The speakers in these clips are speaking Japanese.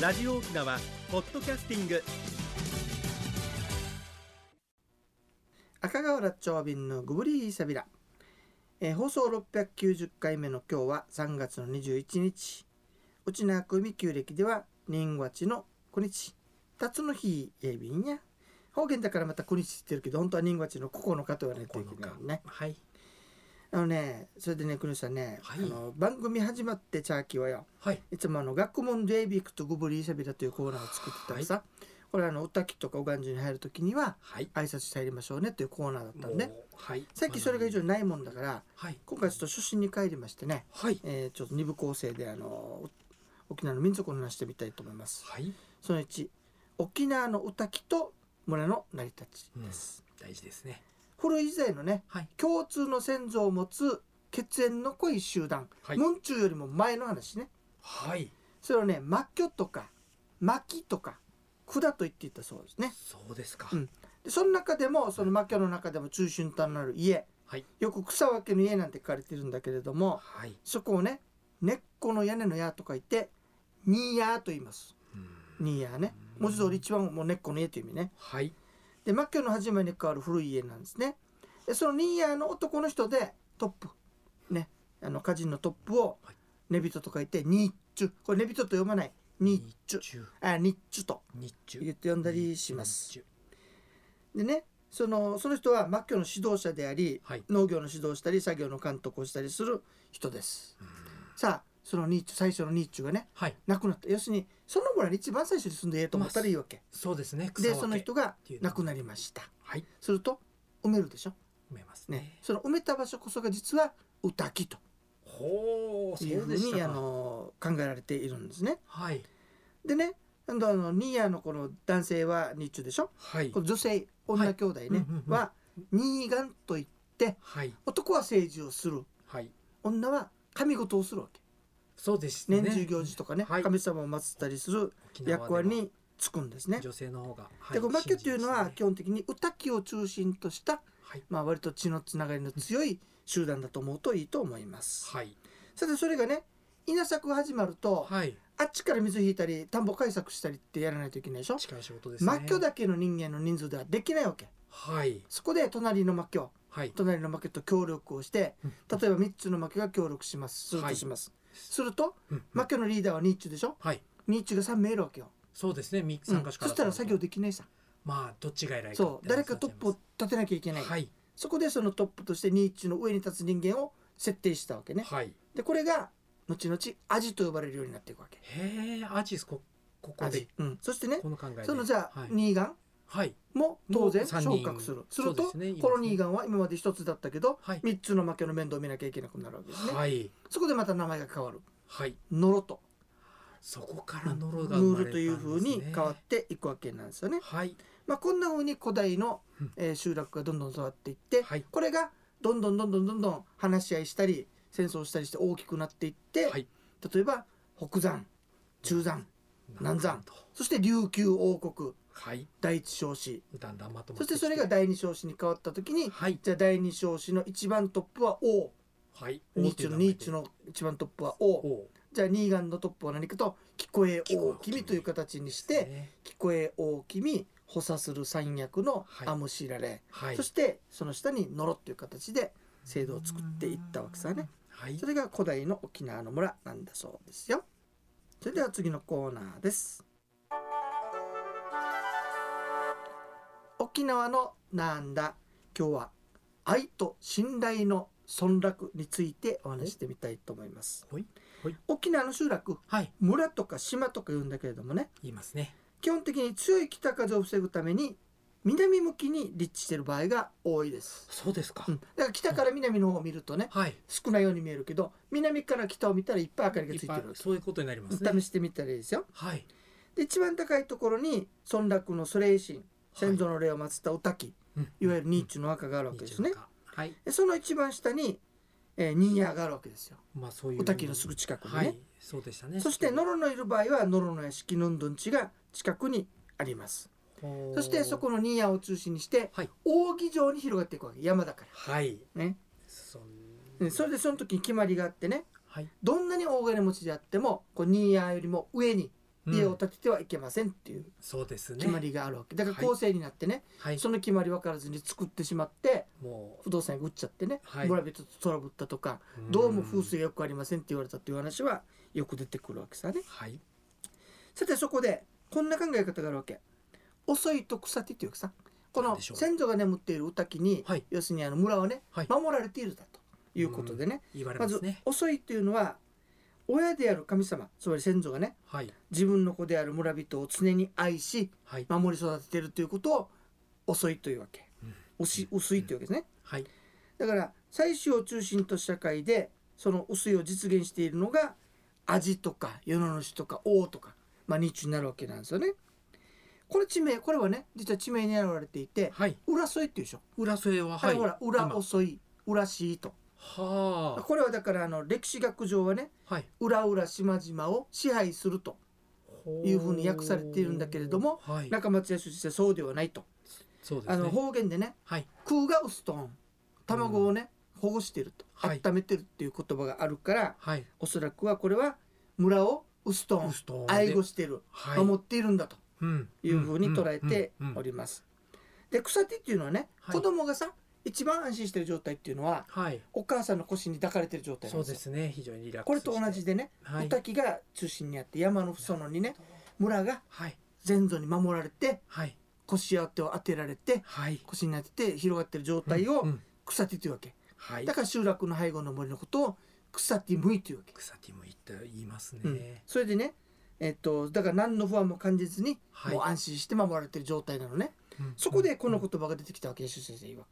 ラジオ沖縄ポッドキャスティング。赤瓦町便のグブリーサビラ、えー放送690回目の今日は3月の21日。内縄組旧暦では人月の9日。辰の日えー便や。方言だからまた9日って言ってるけど本当は人月の9日と言わないといけないねはいあのねそれでね国吉さんね、はい。あの番組始まってチャーキーはよはい。いつもあの学問デイビックとグブリーサビラというコーナーを作ってたらさ、これあの歌きとかおがんじゅに入るときにははい。挨拶して入りましょうねというコーナーだったんで。はい。さっきそれが以上ないもんだからはい。今回ちょっと初心に帰りましてね、はい。えーちょっと二部構成であの沖縄の民族の話してみたいと思います。はい、その1沖縄の歌きと村の成り立ちうん。です、大事ですね古い時代のねはい。共通の先祖を持つ血縁の濃い集団、はい。文中よりも前の話ね。はい。それをね末居とか巻とか管と言っていたそうですね。そうですか、うん。でその中でもその末居の中でも中心となる家。はい。よく草分けの家なんて書かれてるんだけれどもはい。そこをね根っこの屋根の屋と書いてニーヤーと言います。うん。ニーヤーね。文字通り一番もう根っこの家という意味ね。はいで末期の始まりに変わる古い家なんですね。でそのニーヤーの男の人でトップ。ね。あの歌人のトップをはい。寝人と書いてニッチュ。これ寝人と読まない。日中あ日中言って呼んだりします。日中でねそのその人は末期の指導者でありはい。農業の指導をしたり作業の監督をしたりする人です。うん。さあそのニッチュ最初のニッチュがねはい。亡くなった。要するにその村に一番最初に住んでええと思ったらいいわけ。そうですね。草でその人が亡くなりました。はい。すると埋めるでしょ？埋めますね。ね。その埋めた場所こそが実は歌木と。ほうそいうふうにあの考えられているんですね。はい。でねあのニーヤのこの男性は日中でしょ？はい。この女性女兄弟ね、うんうんうん。はニーガンといってはい。男は政治をする。はい。女は神事をするわけそうですね。年中行事とかね、はい。神様を祀ったりする役割につくんですね。女性の方が、はいでこの末期というのは基本的に歌木を中心とした、はい。まあ、割と血のつながりの強い集団だと思うといいと思います。はい。さてそれがね稲作が始まると、はい。あっちから水引いたり田んぼ開削したりってやらないといけないでしょ？力仕事ですね。末期だけの人間の人数ではできないわけ。はい。そこで隣の末期はい。隣の負けと協力をしてうん。例えば3つの負けが協力しますするはい。とします、するとうん負けのリーダーはニッチュでしょ？はい。ニッチュが3名いるわけよ、そうですね。参加者からそしたら作業できないさ。まあどっちが偉いかそう。誰かトップを立てなきゃいけない、はい。そこでそのトップとしてニッチュの上に立つ人間を設定したわけね。はい。でこれが後々アジと呼ばれるようになっていくわけ。へえアジスこここで。アジ、うん、そしてねそのじゃあ、はい。ニーガンはいも当然昇人格する。するとそうですね。このニーガンは今まで一つだったけど、はい。3つの負けの面倒を見なきゃいけなくなるわけですね、はい。そこでまた名前が変わる。はい。ノロと。そこからノロヌが生まれたんですね。ールというふうに変わっていくわけなんですよね。はい。まあ、こんなふうに古代のうん、えー集落がどんどん育っていって、はい。これがどんどんどんどんどんどん話し合いしたり戦争したりして大きくなっていって、はい。例えば北山中山南山そして琉球王国はい第一少子だんだんまとまそしてそれが第二少子に変わった時にはい。じゃあ第二少子の一番トップは王。はい。ニッチュのニッチュの一番トップは王。おじゃあニーガンのトップは何かと聞こえ王君という形にしてね。聞こえ大君補佐する三役のはい。アムシラレ、はい。そしてその下にノロっていう形で制度を作っていったわけさね。はい。それが古代の沖縄の村なんだそうですよ。それでは次のコーナーです沖縄のなんだ。今日は愛と信頼の村落についてお話ししてみたいと思います。沖縄の集落はい。村とか島とか言うんだけれどもね。言いますね。基本的に強い北風を防ぐために南向きに立地している場合が多いです、そうですか。うん、だから北から南の方を見るとねはい。少ないように見えるけど南から北を見たらいっぱい明かりがついてるそういうことになりますね。試してみたらいいですよ。はい。で一番高いところに村落の祖霊神先祖の霊を祀ったお滝、うんいわゆるニーチュの墓があるわけですね、はい。でその一番下に、えー、ニーヤがあるわけですよ。まあそういう。お滝のすぐ近くにね、はい。そうでしたね。そしてノロのいる場合はノロの屋敷ヌンドン地が近くにあります。そしてそこのニーヤを中心にしてはい。扇状に広がっていくわけ。山だかはい。らね。そそれでその時に決まりがあってね。はい。どんなに大金持ちであってもこうニーヤよりも上に家を建ててはいけませんっていうそうですね。決まりがあるわけ。だからはい構成になってね、はい。その決まり分からずに作ってしまっても不動産が売っちゃってね、はい。村人とトラブったとか、うどうも風水がよくありませんって言われたっていう話はよく出てくるわけさね。はい。さてそこでこんな考え方があるわけ。遅いと草手っていうかさ。この先祖が眠っている御嶽に、はい。要するにあの村はね、はい。守られているだということでね、言われまずますね遅いというのは親である神様つまり先祖がねはい。自分の子である村人を常に愛しはい。守り育てているということを遅いというわけ、うん。薄薄いというわけですね。はい。だから祭祀を中心とした社会でその薄いを実現しているのが味とか世の主とか王とか、まあ、日中になるわけなんですよね。これ地名これはね実は地名に現れていてはい。浦添っていうでしょ。浦添ははい、ほら裏今。遅い浦しいと。はこれはだからあの歴史学上はねあはい。裏裏島々を支配するというふうに訳されているんだけれどもはい。中松屋出身はそうではないと。そうですね。あの方言でねはい。空が薄とん卵をね、保護してると、はい。温めてるっていう言葉があるからはい。おそらくはこれは村を薄とんウストンで愛護してる、はい。守っているんだとうん。いうふうに捉えてうんうんうんおります。で草手っていうのはね、はい。子供がさ一番安心してる状態っていうのははい。お母さんの腰に抱かれてる状態なそうんですね。非常にリラックスこれと同じででね、はい。お滝が中心にあって山の裾野にね村がはい。先祖に守られてはい。腰当てを当てられてはい。腰に当てて広がってる状態をうんうん。草手というわけ。はい。だから集落の背後の森のことを草ティムイというわけ、草ティム行って言いますうん。ねそれでねえっとだから何の不安も感じずに、はい。もう安心して守られてる状態なのね、うん。そこでこの言葉が出てきたわけです先生曰く、うん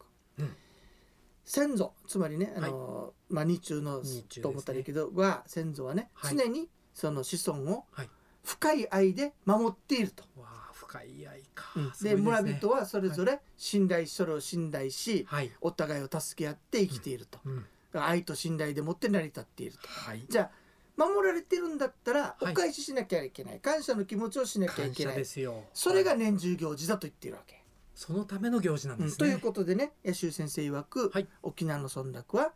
先祖つまりねあの、まあ日中のと思ったらいいけどは先祖はね、はい。常にその子孫をはい。深い愛で守っていると、わあ深い愛か。いで村ね。人はそれぞれ信頼しそれを信頼し、はい。お互いを助け合って生きていると、うん。だから愛と信頼でもって成り立っていると。はい。じゃあ守られてるんだったらはい。お返ししなきゃいけない、感謝の気持ちをしなきゃい感謝けない、ですよ。それが年中行事だと言っているわけ。そのための行事なんですね。うんということでね野州先生曰く、はい。沖縄の村落は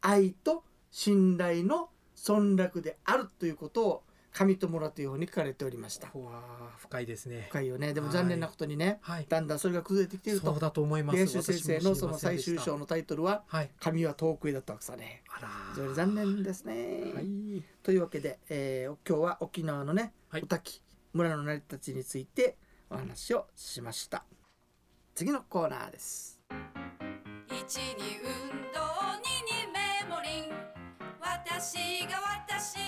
愛と信頼の村落であるということを上と村というふうに書かれておりました。深いですね。深いよね。でもはい。残念なことにね、はい。だんだんそれが崩れてきていると。そうだと思います。野州先生のその最終章のタイトルははい「神は遠くへ」だったわけさね。あら非常に残念ですね。はい。というわけで、えー今日は沖縄のね、はい。お滝村の成り立ちについてお話をしました次のコーナーです。一に運動二にメモリン。私が私。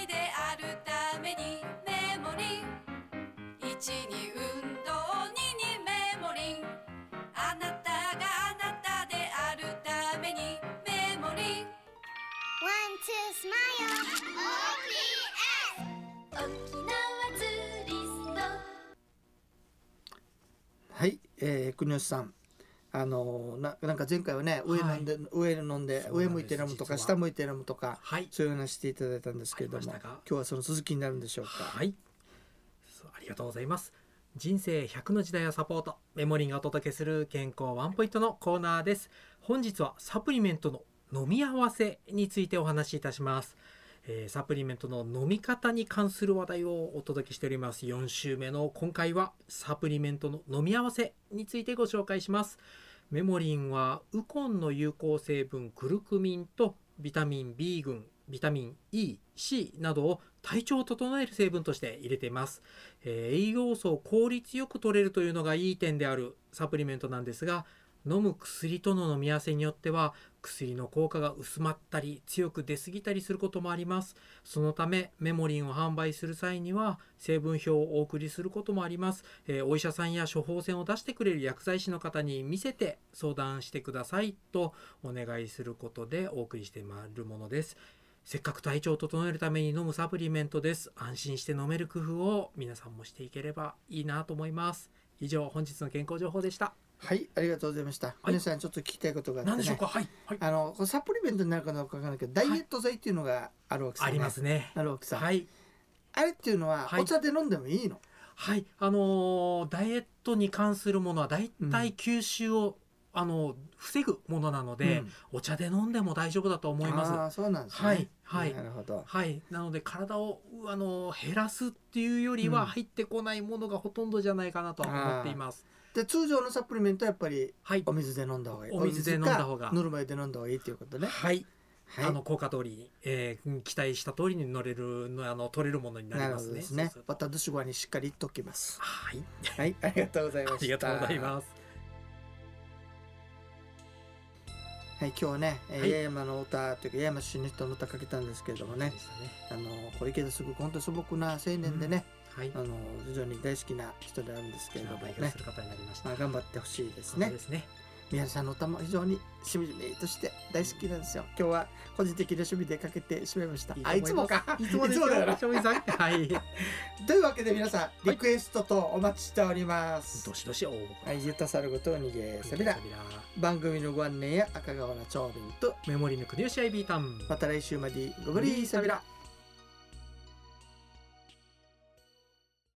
えー、国吉さん。あのーななんか前回はね上飲んで、上飲んで上向いて飲むとか下向いて飲むとかはい。そういう話していただいたんですけれども今日はその続きになるんでしょうか？はい。ありがとうございます。人生100の時代をサポートメモリーがお届けする健康ワンポイントのコーナーです。本日はサプリメントの飲み合わせについてお話しいたします、えーサプリメントの飲み方に関する話題をお届けしております。4週目の今回はサプリメントの飲み合わせについてご紹介します。メモリンはウコンの有効成分クルクミンとビタミン B 群ビタミン E、C などを体調を整える成分として入れています、えー栄養素を効率よく取れるというのがいい点であるサプリメントなんですが飲む薬との飲み合わせによっては薬の効果が薄まったり強く出過ぎたりすることもあります。そのためメモリンを販売する際には成分表をお送りすることもあります、えーお医者さんや処方箋を出してくれる薬剤師の方に見せて相談してくださいとお願いすることでお送りしてまいるものです。せっかく体調を整えるために飲むサプリメントです。安心して飲める工夫を皆さんもしていければいいなと思います。以上本日の健康情報でした。はいありがとうございました、皆さんちょっと聞きたいことがあって、ね、何でしょうか？はい、はい、あのサプリメントになるかどうかわからないけどダイエット剤っていうのがあるわけさ、ありますね。なるわけさ、はい。あれっていうのははい。お茶で飲んでもいいの、はい。あのーダイエットに関するものはだいたい吸収をあの防ぐものなので、うん。お茶で飲んでも大丈夫だと思います。ああそうなんですね。はいはい。なるほど。はい、なので体をうあの減らすっていうよりうん。は入ってこないものがほとんどじゃないかなとは思っています。で通常のサプリメントはやっぱりはい。お、水で飲んだ方がいい。お水で飲んだ方が。お水かぬるま湯で飲んだ方がいいということね。はい、はい。あの効果通りに、えー期待した通りに乗れるのあの取れるものになりますね。ですね。またドシュゴアにしっかりときます。はい、はい。ありがとうございました。ありがとうございます。はい今日はね、えーはい。八重山の歌というか八重山出身の人の歌かけたんですけれどもね。ね。あのこう池田すごく本当素朴な青年でね、はい、あの非常に大好きな人であるんですけれどもね。代表する方になりました。まあ、頑張ってほしいですね。ですね。宮根さんの歌も非常にしみじみとして大好きなんですよ。今日は個人的な趣味でかけてしまいましたあいつもか。いつもですよ。だよな。勝美さん。はい。というわけで皆さんリクエストとお待ちしております、どしどし応募。はい、ゆたさるごとにげさびらサビラ。番組のご案内や赤瓦長瓶とメモリーの国吉アイビータン。また来週までごぶりーさびら